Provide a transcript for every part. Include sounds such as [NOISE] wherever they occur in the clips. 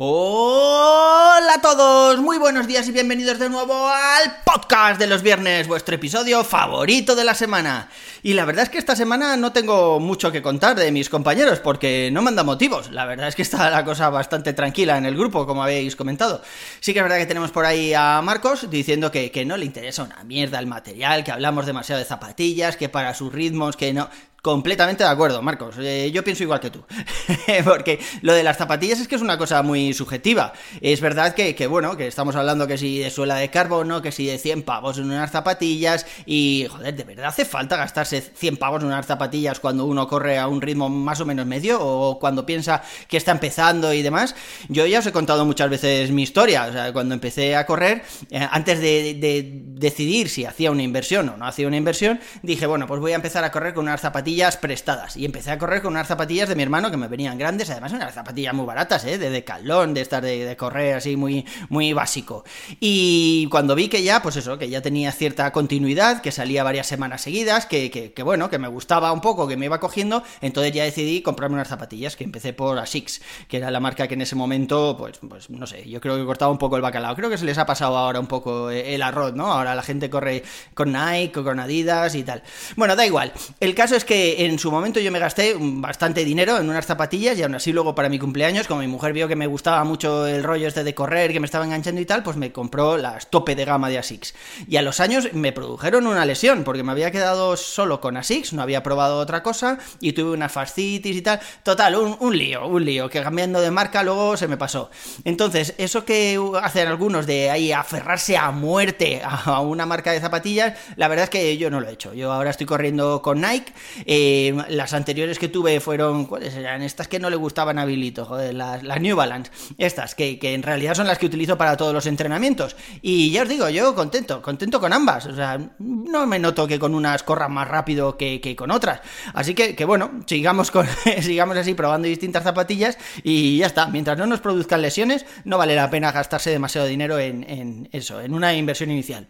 Hola a todos, muy buenos días y bienvenidos de nuevo al podcast de los viernes, vuestro episodio favorito de la semana. Y la verdad es que esta semana no tengo mucho que contar de mis compañeros porque no manda motivos. La verdad es que está la cosa bastante tranquila en el grupo, como habéis comentado. Sí que es verdad que tenemos por ahí a Marcos diciendo que, que no le interesa una mierda el material, que hablamos demasiado de zapatillas, que para sus ritmos, que no... Completamente de acuerdo, Marcos. Eh, yo pienso igual que tú. [LAUGHS] Porque lo de las zapatillas es que es una cosa muy subjetiva. Es verdad que, que, bueno, que estamos hablando que si de suela de carbono, que si de 100 pavos en unas zapatillas. Y, joder, ¿de verdad hace falta gastarse 100 pavos en unas zapatillas cuando uno corre a un ritmo más o menos medio? O cuando piensa que está empezando y demás. Yo ya os he contado muchas veces mi historia. O sea, cuando empecé a correr, eh, antes de, de decidir si hacía una inversión o no hacía una inversión, dije, bueno, pues voy a empezar a correr con unas zapatillas prestadas. Y empecé a correr con unas zapatillas de mi hermano que me venían grandes, además unas zapatillas muy baratas, ¿eh? De decalón, de estar de, correr así muy, muy básico. Y cuando vi que ya, pues eso, que ya tenía cierta continuidad, que salía varias semanas seguidas, que, que, bueno, que me gustaba un poco, que me iba cogiendo, entonces ya decidí comprarme unas zapatillas, que empecé por Asics, que era la marca que en ese momento, pues, pues no sé, yo creo que cortaba un poco el bacalao. Creo que se les ha pasado ahora un poco el arroz, ¿no? Ahora la gente corre con Nike, con Adidas y tal. Bueno, da igual. El caso es que en su momento yo me gasté bastante dinero en unas zapatillas y aún así luego para mi cumpleaños, como mi mujer vio que me gustaba mucho el rollo este de correr, que me estaba enganchando y tal, pues me compró las tope de gama de Asics. Y a los años me produjeron una lesión, porque me había quedado solo con Asics, no había probado otra cosa y tuve una fascitis y tal. Total, un, un lío, un lío, que cambiando de marca luego se me pasó. Entonces, eso que hacen algunos de ahí aferrarse a muerte a una marca de zapatillas, la verdad es que yo no lo he hecho. Yo ahora estoy corriendo con Nike. Eh, las anteriores que tuve fueron, ¿cuáles eran? Estas que no le gustaban a Bilito, joder, las, New Balance. Estas, que, que, en realidad son las que utilizo para todos los entrenamientos. Y ya os digo, yo contento, contento con ambas. O sea, no me noto que con unas corran más rápido que, que con otras. Así que, que bueno, sigamos, con, [LAUGHS] sigamos así probando distintas zapatillas y ya está. Mientras no nos produzcan lesiones, no vale la pena gastarse demasiado dinero en, en eso, en una inversión inicial.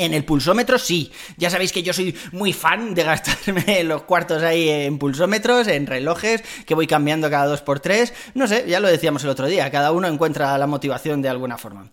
En el pulsómetro sí, ya sabéis que yo soy muy fan de gastarme [LAUGHS] los cuartos ahí en pulsómetros, en relojes, que voy cambiando cada dos por tres, no sé, ya lo decíamos el otro día, cada uno encuentra la motivación de alguna forma.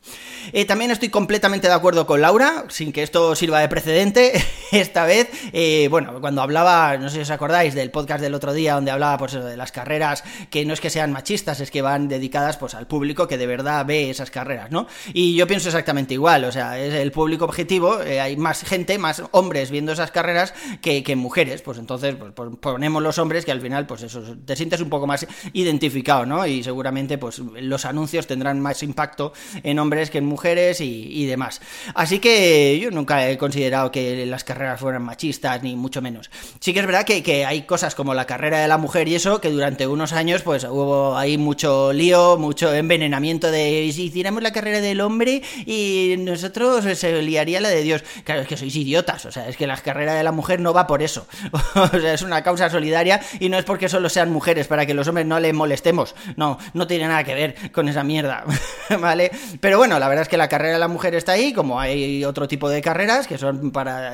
Eh, también estoy completamente de acuerdo con Laura, sin que esto sirva de precedente, [LAUGHS] esta vez, eh, bueno, cuando hablaba, no sé si os acordáis del podcast del otro día, donde hablaba pues de las carreras, que no es que sean machistas, es que van dedicadas pues al público que de verdad ve esas carreras, ¿no? Y yo pienso exactamente igual, o sea, es el público objetivo, eh, hay más gente, más hombres viendo esas carreras que, que mujeres, pues entonces pues, ponemos los hombres que al final, pues eso, te sientes un poco más identificado, ¿no? Y seguramente, pues los anuncios tendrán más impacto en hombres que en mujeres y, y demás. Así que yo nunca he considerado que las carreras fueran machistas, ni mucho menos. Sí que es verdad que, que hay cosas como la carrera de la mujer y eso, que durante unos años, pues hubo ahí mucho lío, mucho envenenamiento de si hiciéramos la carrera del hombre y nosotros se liaría la de Dios. Claro, es que sois idiotas, o sea, es que la carrera de la mujer no va por eso. [LAUGHS] o sea, es una causa solidaria y no es porque solo sean mujeres, para que los hombres no le molestemos. No, no tiene nada que ver con esa mierda, [LAUGHS] ¿vale? Pero bueno, la verdad es que la carrera de la mujer está ahí, como hay otro tipo de carreras que son para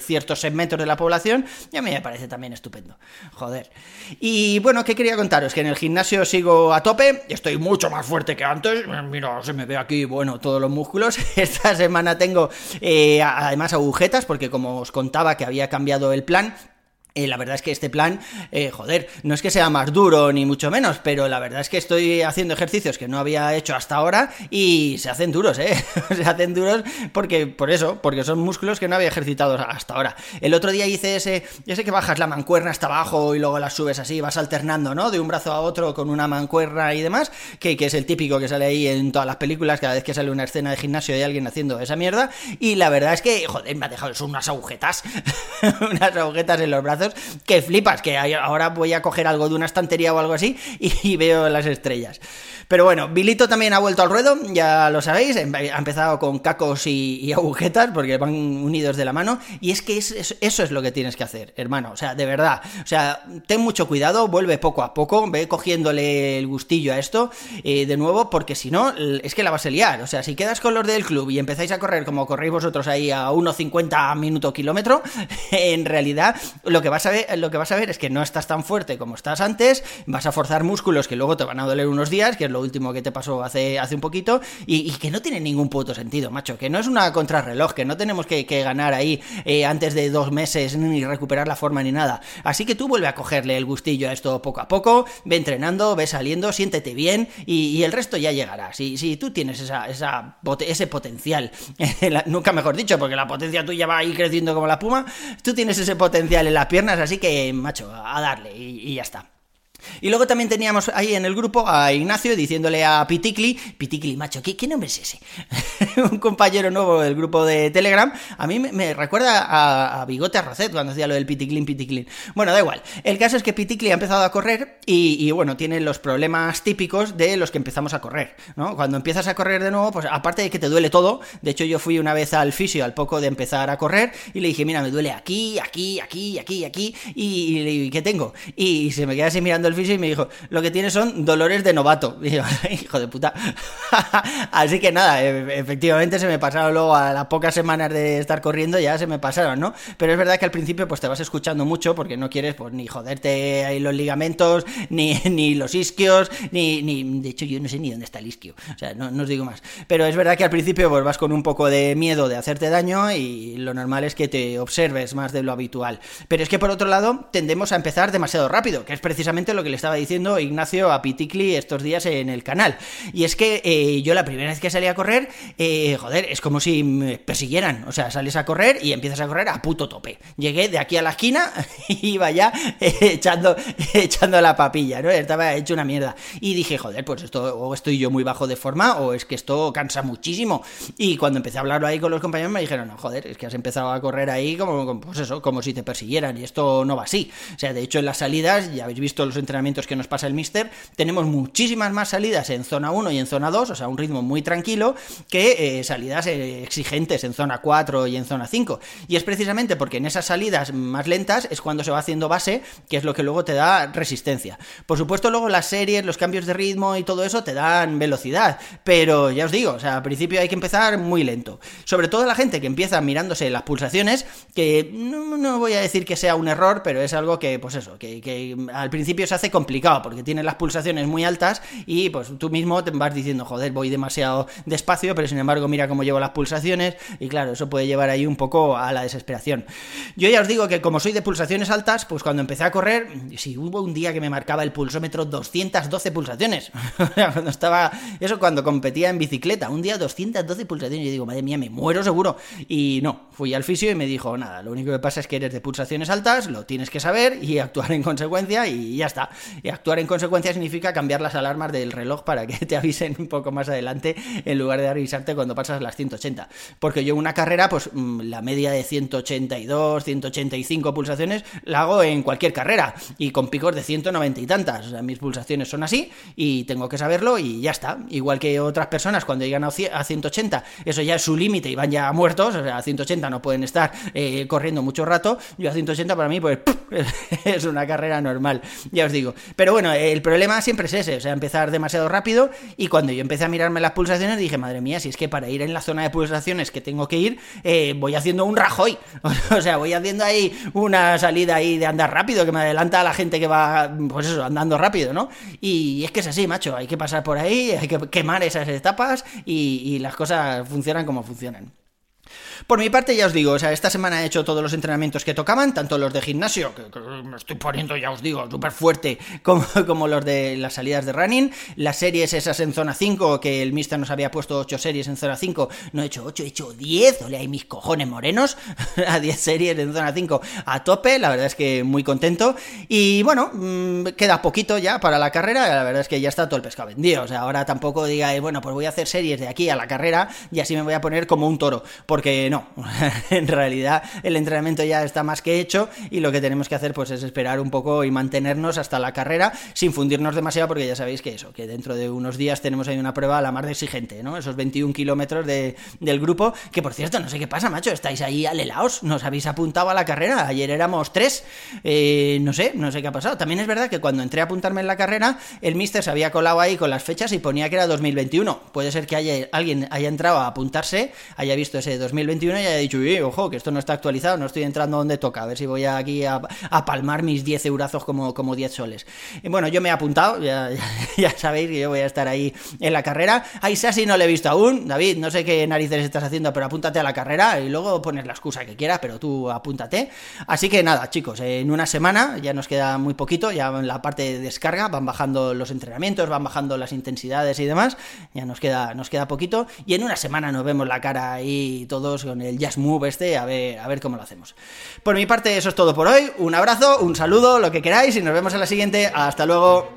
ciertos segmentos de la población, y a mí me parece también estupendo. Joder. Y bueno, ¿qué quería contaros? Que en el gimnasio sigo a tope, estoy mucho más fuerte que antes. Mira, se me ve aquí, bueno, todos los músculos. [LAUGHS] Esta semana tengo eh, además agujetas, porque como os contaba que había cambiado el plan, eh, la verdad es que este plan, eh, joder, no es que sea más duro ni mucho menos, pero la verdad es que estoy haciendo ejercicios que no había hecho hasta ahora y se hacen duros, ¿eh? [LAUGHS] se hacen duros porque, por eso, porque son músculos que no había ejercitado hasta ahora. El otro día hice ese, ese que bajas la mancuerna hasta abajo y luego la subes así, vas alternando, ¿no? De un brazo a otro con una mancuerna y demás, que, que es el típico que sale ahí en todas las películas, cada vez que sale una escena de gimnasio hay alguien haciendo esa mierda, y la verdad es que, joder, me ha dejado, son unas agujetas, [LAUGHS] unas agujetas en los brazos que flipas, que ahora voy a coger algo de una estantería o algo así y, veo las estrellas. Pero bueno, Bilito también ha vuelto al ruedo, ya lo sabéis, em, ha empezado con cacos y, [LAUGHS] agujetas porque van unidos de la mano y es que eso es lo que tienes que hacer, hermano, o sea, de verdad, o sea, ten mucho cuidado, vuelve poco a poco, ve cogiéndole el gustillo a esto eh, de nuevo porque si no, es que la vas a liar, o sea, si quedas con los del club y empezáis a correr como corréis vosotros ahí a 1,50 minuto kilómetro, [LAUGHS] en realidad lo que, vas a ver, lo que vas a ver es que no estás tan fuerte como estás antes, vas a forzar músculos que luego te van a doler unos días, que es lo último que te pasó hace, hace un poquito, y, que no tiene ningún puto sentido, macho, que no es una contrarreloj, que no tenemos que, ganar ahí eh, antes de dos meses ni recuperar la forma ni nada. Así que tú vuelve a cogerle el gustillo a esto poco a poco, ve entrenando, ve saliendo, siéntete bien y, el resto ya llegará. Si, si tú tienes esa, ese potencial, [LAUGHS] nunca mejor dicho, porque la potencia tuya va ahí creciendo como la puma, tú tienes ese potencial en las piernas, así que, macho, a darle y ya está. Y luego también teníamos ahí en el grupo a Ignacio diciéndole a Piticli, Piticli, macho, ¿qué, nombre es ese? [LAUGHS] un compañero nuevo del grupo de Telegram. A mí me, recuerda a, Bigote Arrocet cuando hacía lo del Piticlin, Piticlin. Bueno, da igual. El caso es que Piticli ha empezado a correr y, bueno, tiene los problemas típicos de los que empezamos a correr, ¿no? Cuando empiezas a correr de nuevo, pues aparte de que te duele todo, de hecho yo fui una vez al fisio al poco de empezar a correr y le dije, mira, me duele aquí, aquí, aquí, aquí, aquí, y, y ¿qué tengo? Y se me queda así mirando el fisio y me dijo, lo que tiene son dolores de novato. [LAUGHS] Y yo, hijo de puta. [LAUGHS] Así que nada, e, efectivamente se me pasaron luego a las pocas semanas de estar corriendo, ya se me pasaron, ¿no? Pero es verdad que al principio pues te vas escuchando mucho porque no quieres pues ni joderte ahí los ligamentos, [LAUGHS] ni, ni los isquios, ni, ni... De hecho yo no sé ni dónde está el isquio, o sea, no, os digo más. Pero es verdad que al principio pues vas con un poco de miedo de hacerte daño y lo normal es que te observes más de lo habitual. Pero es que por otro lado tendemos a empezar demasiado rápido, que es precisamente lo que le estaba diciendo Ignacio a Piticli estos días en el canal. Y es que eh, yo la primera vez que salí a correr, eh, joder, es como si me persiguieran. O sea, sales a correr y empiezas a correr a puto tope. Llegué de aquí a la esquina [LAUGHS] y iba ya eh, echando, [LAUGHS] echando la papilla, ¿no? Estaba hecho una mierda. Y dije, joder, pues esto, o estoy yo muy bajo de forma, o es que esto cansa muchísimo. Y cuando empecé a hablarlo ahí con los compañeros me dijeron, no, joder, es que has empezado a correr ahí como, pues eso, como si te persiguieran. Y esto no va así. O sea, de hecho, en las salidas, ya habéis visto los entrenamientos que nos pasa el Mister, tenemos muchísimas más salidas en zona 1 y en zona 2, o sea, un ritmo muy tranquilo, que eh, salidas eh, exigentes en zona 4 y en zona 5. Y es precisamente porque en esas salidas más lentas es cuando se va haciendo base, que es lo que luego te da resistencia. Por supuesto, luego las series, los cambios de ritmo y todo eso te dan velocidad, pero ya os digo, o sea, al principio hay que empezar muy lento. Sobre todo la gente que empieza mirándose las pulsaciones, que no, voy a decir que sea un error, pero es algo que, pues eso, que, que al principio se hace complicado porque tienes las pulsaciones muy altas y pues tú mismo te vas diciendo, joder, voy demasiado despacio, pero sin embargo mira cómo llevo las pulsaciones y claro, eso puede llevar ahí un poco a la desesperación. Yo ya os digo que como soy de pulsaciones altas, pues cuando empecé a correr, si hubo un día que me marcaba el pulsómetro 212 pulsaciones, [LAUGHS] cuando estaba, eso cuando competía en bicicleta, un día 212 pulsaciones, yo digo, madre mía, me muero seguro. Y no, fui al fisio y me dijo, nada, lo único que pasa es que eres de pulsaciones altas, lo tienes que saber y actuar en consecuencia y ya está. Y actuar en consecuencia significa cambiar las alarmas del reloj para que [LAUGHS] te avisen un poco más adelante en lugar de avisarte cuando pasas las 180. Porque yo una carrera, pues mm, la media de 182, 185 pulsaciones la hago en cualquier carrera y con picos de 190 y tantas. O sea, mis pulsaciones son así y tengo que saberlo y ya está. Igual que otras personas cuando llegan a 180, eso ya es su límite y van ya muertos. O sea, a 180 no pueden estar eh, corriendo mucho rato. Yo a 180 para mí, pues [LAUGHS] [LAUGHS] es una carrera normal. Ya os digo. Pero bueno, el problema siempre es ese, o sea, empezar demasiado rápido y cuando yo empecé a mirarme las pulsaciones dije, madre mía, si es que para ir en la zona de pulsaciones que tengo que ir, eh, voy haciendo un Rajoy, [LAUGHS] o sea, voy haciendo ahí una salida ahí de andar rápido que me adelanta a la gente que va, pues eso, andando rápido, ¿no? Y es que es así, macho, hay que pasar por ahí, hay que quemar esas etapas y las cosas funcionan como funcionan. Por mi parte, ya os digo, o sea, esta semana he hecho todos los entrenamientos que tocaban, tanto los de gimnasio, que, me estoy poniendo, ya os digo, súper fuerte, [LAUGHS] como, como, los de las salidas de running, las series esas en zona 5, que el Mister nos había puesto 8 series en zona 5, no he hecho 8, he hecho 10, ole, hay mis cojones morenos, [LAUGHS] a 10 series en zona 5 a tope, la verdad es que muy contento, y bueno, mm, queda poquito ya para la carrera, la verdad es que ya está todo el pescado vendido, o sea, ahora tampoco digáis, bueno, pues voy a hacer series de aquí a la carrera y así me voy a poner como un toro, porque no, [LAUGHS] en realidad el entrenamiento ya está más que hecho y lo que tenemos que hacer pues es esperar un poco y mantenernos hasta la carrera sin fundirnos demasiado porque ya sabéis que eso, que dentro de unos días tenemos ahí una prueba a la más exigente, ¿no? Esos 21 kilómetros de, del grupo, que por cierto, no sé qué pasa, macho, estáis ahí alelaos, nos habéis apuntado a la carrera, ayer éramos tres, eh, no sé, no sé qué ha pasado. También es verdad que cuando entré a apuntarme en la carrera, el mister se había colado ahí con las fechas y ponía que era 2021. Puede ser que haya, alguien haya entrado a apuntarse, haya visto ese 2021 y haya dicho, ojo, que esto no está actualizado, no estoy entrando donde toca, a ver si voy aquí a, palmar mis 10 eurazos como, como 10 soles. Bueno, yo me he apuntado, ya, [LAUGHS] ya, sabéis que yo voy a estar ahí en la carrera. A Isasi no le he visto aún, David, no sé qué narices estás haciendo, pero apúntate a la carrera y luego pones la excusa que quieras, pero tú apúntate. Así que nada, chicos, en una semana ya nos queda muy poquito, ya en la parte de descarga van bajando los entrenamientos, van bajando las intensidades y demás, ya nos queda, nos queda poquito, y en una semana nos vemos la cara ahí todos con el Jazz Move este, a ver, a ver cómo lo hacemos. Por mi parte, eso es todo por hoy, un abrazo, un saludo, lo que queráis, y nos vemos en la siguiente, hasta luego.